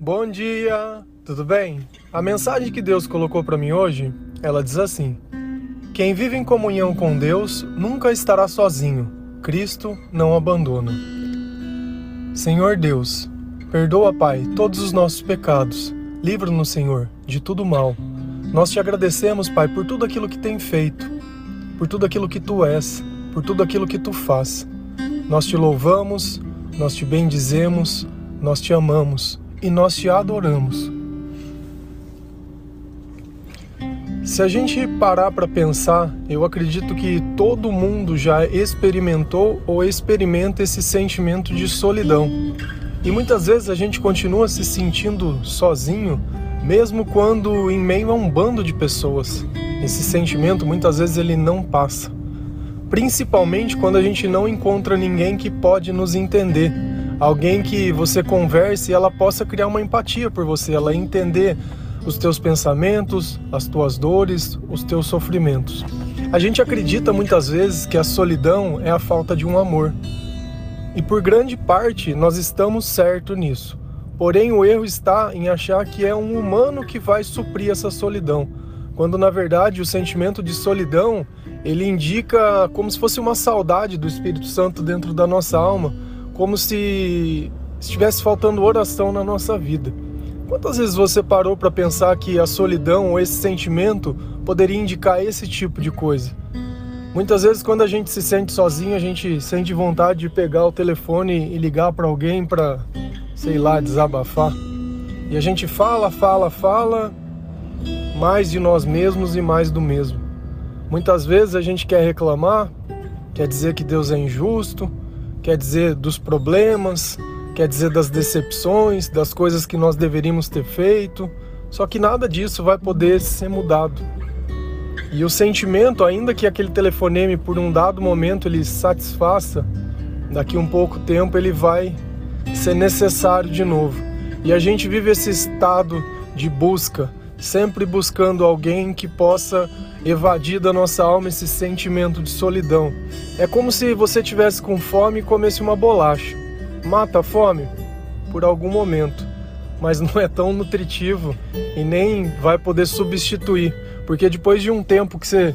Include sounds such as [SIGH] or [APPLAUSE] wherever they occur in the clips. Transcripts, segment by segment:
Bom dia, tudo bem? A mensagem que Deus colocou para mim hoje, ela diz assim: Quem vive em comunhão com Deus nunca estará sozinho. Cristo não abandona. Senhor Deus, perdoa, Pai, todos os nossos pecados. Livra-nos, Senhor, de tudo mal. Nós te agradecemos, Pai, por tudo aquilo que tem feito, por tudo aquilo que tu és, por tudo aquilo que tu faz. Nós te louvamos, nós te bendizemos, nós te amamos e nós te adoramos. Se a gente parar para pensar, eu acredito que todo mundo já experimentou ou experimenta esse sentimento de solidão. E muitas vezes a gente continua se sentindo sozinho, mesmo quando em meio a um bando de pessoas. Esse sentimento muitas vezes ele não passa. Principalmente quando a gente não encontra ninguém que pode nos entender alguém que você converse e ela possa criar uma empatia por você, ela entender os teus pensamentos, as tuas dores, os teus sofrimentos. A gente acredita muitas vezes que a solidão é a falta de um amor. E por grande parte nós estamos certo nisso. Porém, o erro está em achar que é um humano que vai suprir essa solidão, quando na verdade o sentimento de solidão, ele indica como se fosse uma saudade do Espírito Santo dentro da nossa alma, como se estivesse faltando oração na nossa vida. Quantas vezes você parou para pensar que a solidão ou esse sentimento poderia indicar esse tipo de coisa? Muitas vezes, quando a gente se sente sozinho, a gente sente vontade de pegar o telefone e ligar para alguém para, sei lá, desabafar. E a gente fala, fala, fala, mais de nós mesmos e mais do mesmo. Muitas vezes a gente quer reclamar, quer dizer que Deus é injusto, quer dizer dos problemas, quer dizer das decepções, das coisas que nós deveríamos ter feito. Só que nada disso vai poder ser mudado. E o sentimento, ainda que aquele telefonema por um dado momento ele satisfaça, daqui um pouco tempo ele vai ser necessário de novo. E a gente vive esse estado de busca, sempre buscando alguém que possa evadir da nossa alma esse sentimento de solidão. É como se você tivesse com fome e comesse uma bolacha. Mata a fome por algum momento, mas não é tão nutritivo e nem vai poder substituir, porque depois de um tempo que você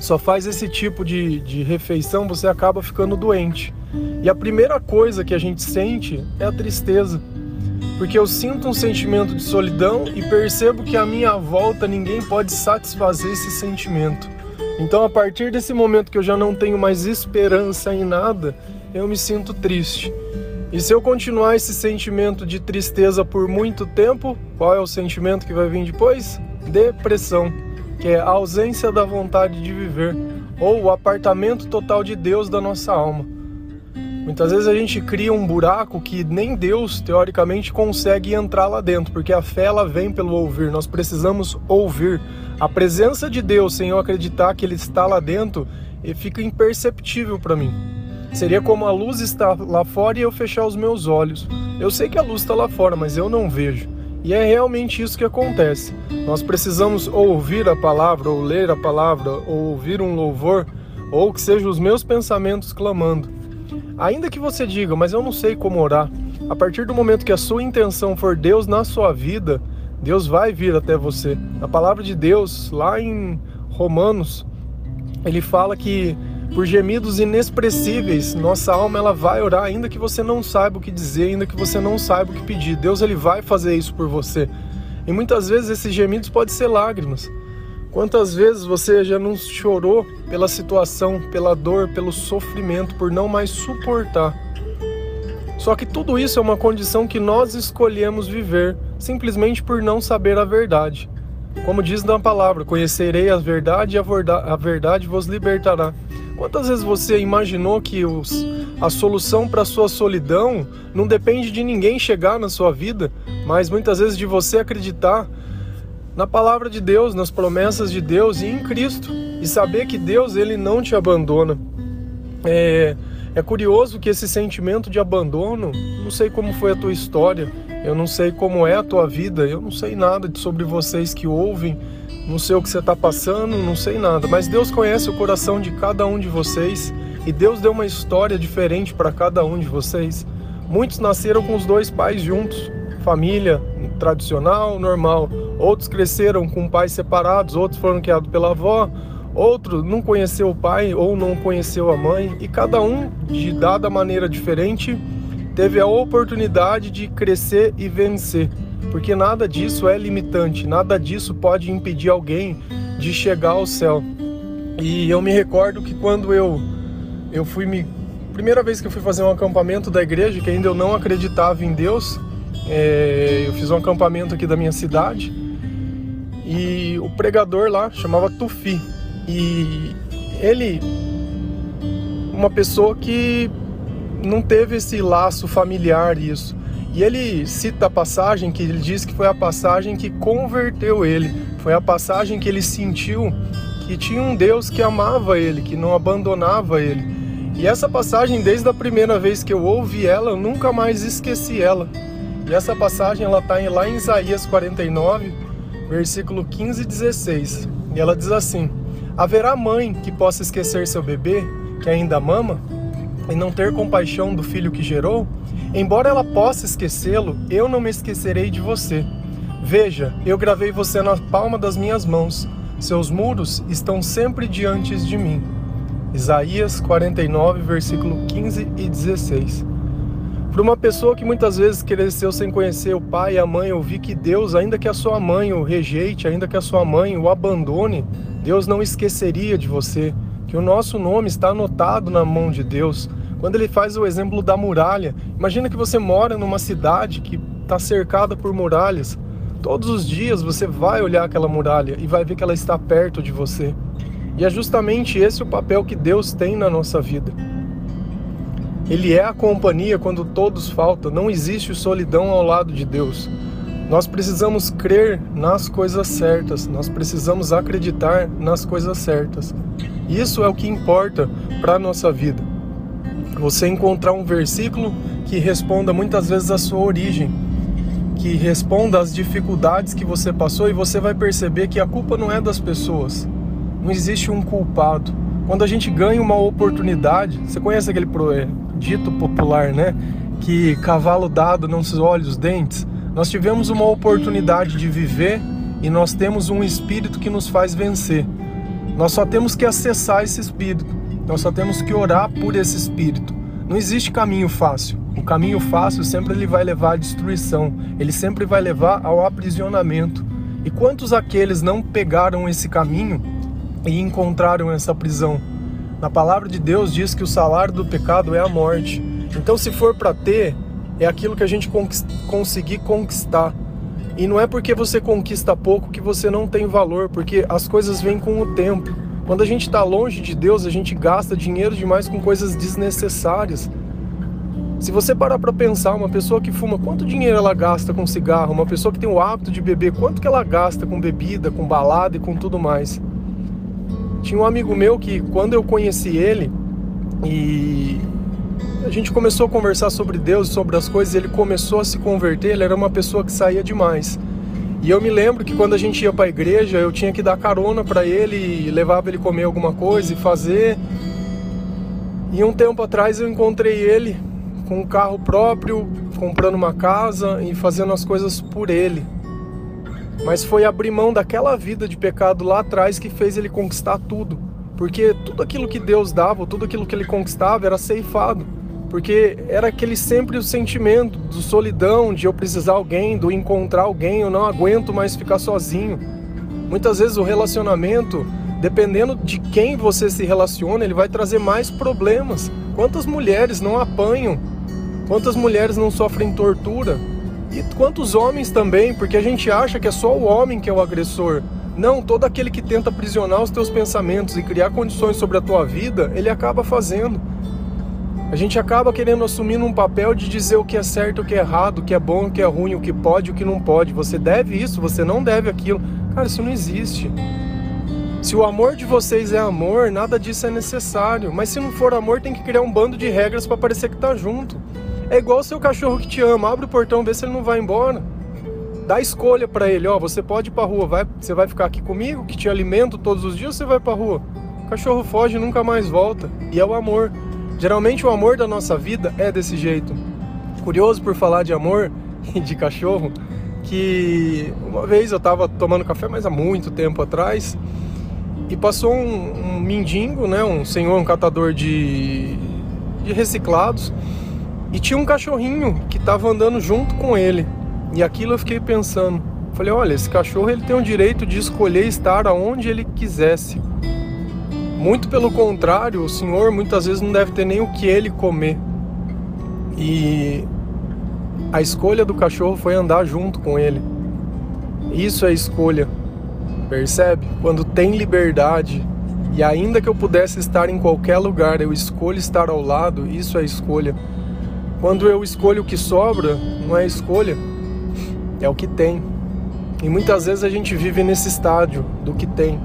só faz esse tipo de, de refeição, você acaba ficando doente. E a primeira coisa que a gente sente é a tristeza porque eu sinto um sentimento de solidão e percebo que à minha volta ninguém pode satisfazer esse sentimento. Então, a partir desse momento que eu já não tenho mais esperança em nada, eu me sinto triste. E se eu continuar esse sentimento de tristeza por muito tempo, qual é o sentimento que vai vir depois? Depressão, que é a ausência da vontade de viver, ou o apartamento total de Deus da nossa alma. Muitas vezes a gente cria um buraco que nem Deus, teoricamente, consegue entrar lá dentro, porque a fé ela vem pelo ouvir. Nós precisamos ouvir. A presença de Deus, sem eu acreditar que Ele está lá dentro, fica imperceptível para mim. Seria como a luz está lá fora e eu fechar os meus olhos. Eu sei que a luz está lá fora, mas eu não vejo. E é realmente isso que acontece. Nós precisamos ouvir a palavra, ou ler a palavra, ou ouvir um louvor, ou que sejam os meus pensamentos clamando. Ainda que você diga, mas eu não sei como orar, a partir do momento que a sua intenção for Deus na sua vida, Deus vai vir até você. A palavra de Deus, lá em Romanos, ele fala que por gemidos inexpressíveis, nossa alma ela vai orar, ainda que você não saiba o que dizer, ainda que você não saiba o que pedir. Deus ele vai fazer isso por você. E muitas vezes esses gemidos podem ser lágrimas. Quantas vezes você já não chorou pela situação, pela dor, pelo sofrimento, por não mais suportar? Só que tudo isso é uma condição que nós escolhemos viver, simplesmente por não saber a verdade. Como diz na palavra: Conhecerei a verdade e a verdade vos libertará. Quantas vezes você imaginou que os, a solução para sua solidão não depende de ninguém chegar na sua vida, mas muitas vezes de você acreditar na palavra de Deus, nas promessas de Deus e em Cristo. E saber que Deus ele não te abandona. É, é curioso que esse sentimento de abandono, não sei como foi a tua história, eu não sei como é a tua vida, eu não sei nada sobre vocês que ouvem, não sei o que você está passando, não sei nada, mas Deus conhece o coração de cada um de vocês e Deus deu uma história diferente para cada um de vocês. Muitos nasceram com os dois pais juntos, família tradicional, normal. Outros cresceram com pais separados, outros foram criados pela avó, outro não conheceu o pai ou não conheceu a mãe, e cada um, de dada maneira diferente, teve a oportunidade de crescer e vencer. Porque nada disso é limitante, nada disso pode impedir alguém de chegar ao céu. E eu me recordo que quando eu eu fui me primeira vez que eu fui fazer um acampamento da igreja, que ainda eu não acreditava em Deus, é, eu fiz um acampamento aqui da minha cidade e o pregador lá chamava Tufi e ele uma pessoa que não teve esse laço familiar isso e ele cita a passagem que ele diz que foi a passagem que converteu ele, foi a passagem que ele sentiu que tinha um Deus que amava ele, que não abandonava ele. E essa passagem, desde a primeira vez que eu ouvi ela, eu nunca mais esqueci ela. E essa passagem ela está lá em Isaías 49, versículo 15 e 16. E ela diz assim: Haverá mãe que possa esquecer seu bebê, que ainda mama, e não ter compaixão do filho que gerou? Embora ela possa esquecê-lo, eu não me esquecerei de você. Veja, eu gravei você na palma das minhas mãos. Seus muros estão sempre diante de mim. Isaías 49, versículo 15 e 16. Para uma pessoa que muitas vezes cresceu sem conhecer o pai e a mãe, ouvir que Deus, ainda que a sua mãe o rejeite, ainda que a sua mãe o abandone, Deus não esqueceria de você, que o nosso nome está anotado na mão de Deus. Quando ele faz o exemplo da muralha, imagina que você mora numa cidade que está cercada por muralhas. Todos os dias você vai olhar aquela muralha e vai ver que ela está perto de você. E é justamente esse o papel que Deus tem na nossa vida. Ele é a companhia quando todos faltam, não existe solidão ao lado de Deus. Nós precisamos crer nas coisas certas, nós precisamos acreditar nas coisas certas. Isso é o que importa para a nossa vida você encontrar um versículo que responda muitas vezes a sua origem, que responda às dificuldades que você passou e você vai perceber que a culpa não é das pessoas. Não existe um culpado. Quando a gente ganha uma oportunidade, você conhece aquele dito popular, né? Que cavalo dado não se olha os dentes. Nós tivemos uma oportunidade de viver e nós temos um espírito que nos faz vencer. Nós só temos que acessar esse espírito. Nós só temos que orar por esse espírito. Não existe caminho fácil. O caminho fácil sempre ele vai levar à destruição, ele sempre vai levar ao aprisionamento. E quantos aqueles não pegaram esse caminho e encontraram essa prisão? Na palavra de Deus diz que o salário do pecado é a morte. Então, se for para ter, é aquilo que a gente conseguir conquistar. E não é porque você conquista pouco que você não tem valor, porque as coisas vêm com o tempo. Quando a gente está longe de Deus, a gente gasta dinheiro demais com coisas desnecessárias. Se você parar para pensar, uma pessoa que fuma, quanto dinheiro ela gasta com cigarro? Uma pessoa que tem o hábito de beber, quanto que ela gasta com bebida, com balada e com tudo mais? Tinha um amigo meu que, quando eu conheci ele, e a gente começou a conversar sobre Deus, sobre as coisas, ele começou a se converter, ele era uma pessoa que saía demais. E eu me lembro que quando a gente ia para a igreja, eu tinha que dar carona para ele, levava ele comer alguma coisa e fazer. E um tempo atrás eu encontrei ele com um carro próprio, comprando uma casa e fazendo as coisas por ele. Mas foi abrir mão daquela vida de pecado lá atrás que fez ele conquistar tudo. Porque tudo aquilo que Deus dava, tudo aquilo que ele conquistava era ceifado porque era aquele sempre o sentimento do solidão, de eu precisar alguém, do encontrar alguém, eu não aguento mais ficar sozinho. Muitas vezes o relacionamento, dependendo de quem você se relaciona, ele vai trazer mais problemas. Quantas mulheres não apanham? Quantas mulheres não sofrem tortura? E quantos homens também, porque a gente acha que é só o homem que é o agressor. Não, todo aquele que tenta aprisionar os teus pensamentos e criar condições sobre a tua vida, ele acaba fazendo. A gente acaba querendo assumir um papel de dizer o que é certo, o que é errado, o que é bom, o que é ruim, o que pode, o que não pode. Você deve isso, você não deve aquilo. Cara, isso não existe. Se o amor de vocês é amor, nada disso é necessário. Mas se não for amor, tem que criar um bando de regras para parecer que tá junto. É igual o seu cachorro que te ama, abre o portão, vê se ele não vai embora. Dá escolha para ele, ó, você pode ir pra rua, vai, você vai ficar aqui comigo, que te alimento todos os dias, você vai pra rua? O cachorro foge e nunca mais volta. E é o amor. Geralmente o amor da nossa vida é desse jeito. Curioso por falar de amor, [LAUGHS] e de cachorro que uma vez eu estava tomando café, mas há muito tempo atrás, e passou um, um mendigo, né, um senhor, um catador de, de reciclados, e tinha um cachorrinho que estava andando junto com ele. E aquilo eu fiquei pensando. Falei, olha, esse cachorro ele tem o direito de escolher estar aonde ele quisesse. Muito pelo contrário, o senhor muitas vezes não deve ter nem o que ele comer. E a escolha do cachorro foi andar junto com ele. Isso é escolha. Percebe? Quando tem liberdade e ainda que eu pudesse estar em qualquer lugar, eu escolho estar ao lado, isso é escolha. Quando eu escolho o que sobra, não é escolha, é o que tem. E muitas vezes a gente vive nesse estádio do que tem.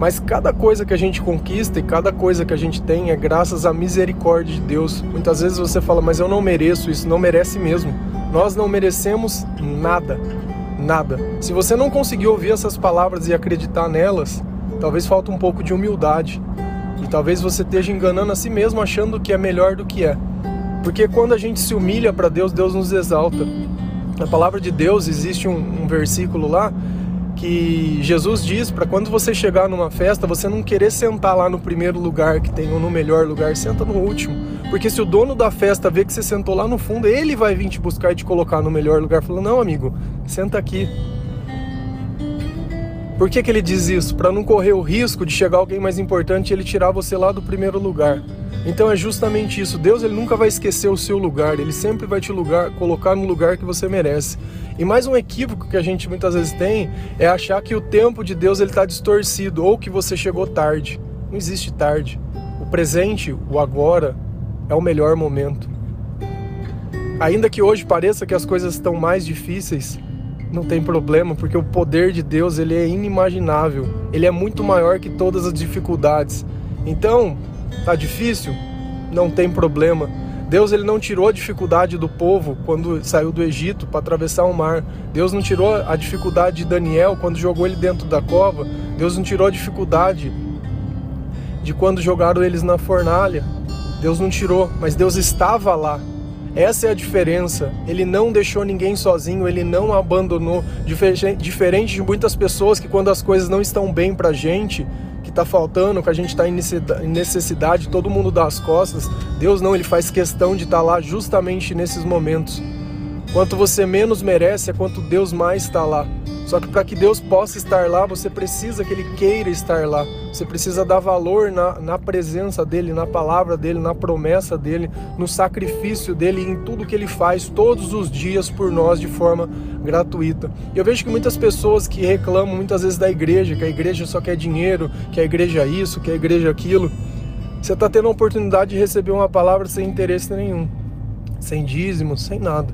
Mas cada coisa que a gente conquista e cada coisa que a gente tem é graças à misericórdia de Deus. Muitas vezes você fala, mas eu não mereço isso, não merece mesmo. Nós não merecemos nada, nada. Se você não conseguir ouvir essas palavras e acreditar nelas, talvez falta um pouco de humildade. E talvez você esteja enganando a si mesmo achando que é melhor do que é. Porque quando a gente se humilha para Deus, Deus nos exalta. Na palavra de Deus existe um, um versículo lá que Jesus diz para quando você chegar numa festa, você não querer sentar lá no primeiro lugar que tem ou no melhor lugar, senta no último. Porque se o dono da festa vê que você sentou lá no fundo, ele vai vir te buscar e te colocar no melhor lugar. Falou: "Não, amigo, senta aqui". Por que, que ele diz isso? Para não correr o risco de chegar alguém mais importante e ele tirar você lá do primeiro lugar. Então é justamente isso. Deus ele nunca vai esquecer o seu lugar. Ele sempre vai te lugar, colocar no lugar que você merece. E mais um equívoco que a gente muitas vezes tem é achar que o tempo de Deus ele está distorcido ou que você chegou tarde. Não existe tarde. O presente, o agora, é o melhor momento. Ainda que hoje pareça que as coisas estão mais difíceis, não tem problema, porque o poder de Deus ele é inimaginável. Ele é muito maior que todas as dificuldades. Então, tá difícil? Não tem problema. Deus ele não tirou a dificuldade do povo quando saiu do Egito para atravessar o mar. Deus não tirou a dificuldade de Daniel quando jogou ele dentro da cova. Deus não tirou a dificuldade de quando jogaram eles na fornalha. Deus não tirou, mas Deus estava lá. Essa é a diferença. Ele não deixou ninguém sozinho, ele não abandonou. Diferente de muitas pessoas que, quando as coisas não estão bem pra gente, está faltando, que a gente está em necessidade, todo mundo dá as costas. Deus não, ele faz questão de estar tá lá justamente nesses momentos. Quanto você menos merece, é quanto Deus mais está lá. Só que para que Deus possa estar lá, você precisa que Ele queira estar lá. Você precisa dar valor na, na presença dEle, na palavra dEle, na promessa dEle, no sacrifício dEle, em tudo que Ele faz todos os dias por nós de forma gratuita. Eu vejo que muitas pessoas que reclamam muitas vezes da igreja, que a igreja só quer dinheiro, que a igreja é isso, que a igreja é aquilo. Você está tendo a oportunidade de receber uma palavra sem interesse nenhum, sem dízimo, sem nada.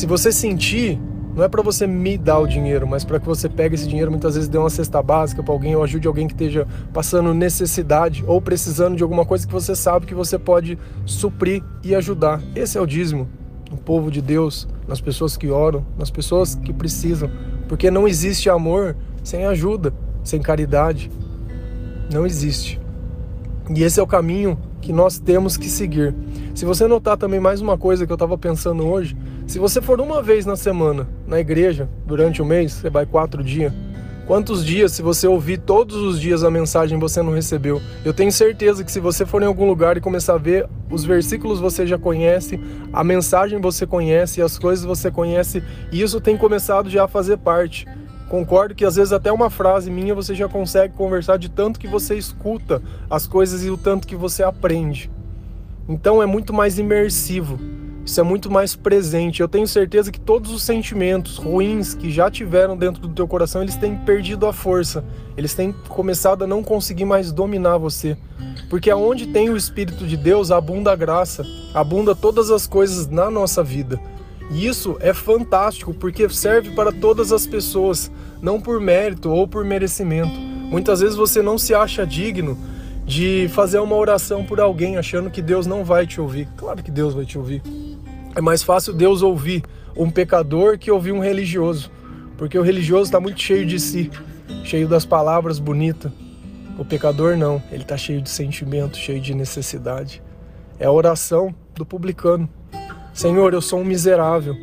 Se você sentir não é para você me dar o dinheiro, mas para que você pegue esse dinheiro muitas vezes dê uma cesta básica para alguém ou ajude alguém que esteja passando necessidade ou precisando de alguma coisa que você sabe que você pode suprir e ajudar. Esse é o dízimo no povo de Deus, nas pessoas que oram, nas pessoas que precisam, porque não existe amor sem ajuda, sem caridade. Não existe. E esse é o caminho que nós temos que seguir. Se você notar também mais uma coisa que eu estava pensando hoje, se você for uma vez na semana na igreja durante o mês, você vai quatro dias. Quantos dias, se você ouvir todos os dias a mensagem, você não recebeu? Eu tenho certeza que se você for em algum lugar e começar a ver os versículos você já conhece, a mensagem você conhece, as coisas você conhece, e isso tem começado já a fazer parte. Concordo que às vezes até uma frase minha você já consegue conversar de tanto que você escuta as coisas e o tanto que você aprende. Então é muito mais imersivo. Isso é muito mais presente. Eu tenho certeza que todos os sentimentos ruins que já tiveram dentro do teu coração, eles têm perdido a força. Eles têm começado a não conseguir mais dominar você. Porque aonde tem o espírito de Deus, abunda a graça, abunda todas as coisas na nossa vida. E isso é fantástico porque serve para todas as pessoas, não por mérito ou por merecimento. Muitas vezes você não se acha digno de fazer uma oração por alguém achando que Deus não vai te ouvir. Claro que Deus vai te ouvir. É mais fácil Deus ouvir um pecador que ouvir um religioso, porque o religioso está muito cheio de si, cheio das palavras bonitas. O pecador não, ele está cheio de sentimento, cheio de necessidade. É a oração do publicano. Senhor, eu sou um miserável.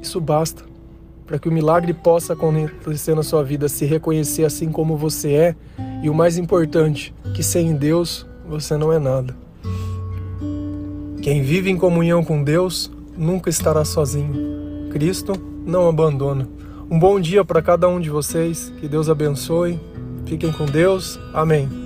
Isso basta para que o milagre possa acontecer na sua vida, se reconhecer assim como você é e o mais importante, que sem Deus você não é nada. Quem vive em comunhão com Deus nunca estará sozinho. Cristo não abandona. Um bom dia para cada um de vocês, que Deus abençoe. Fiquem com Deus. Amém.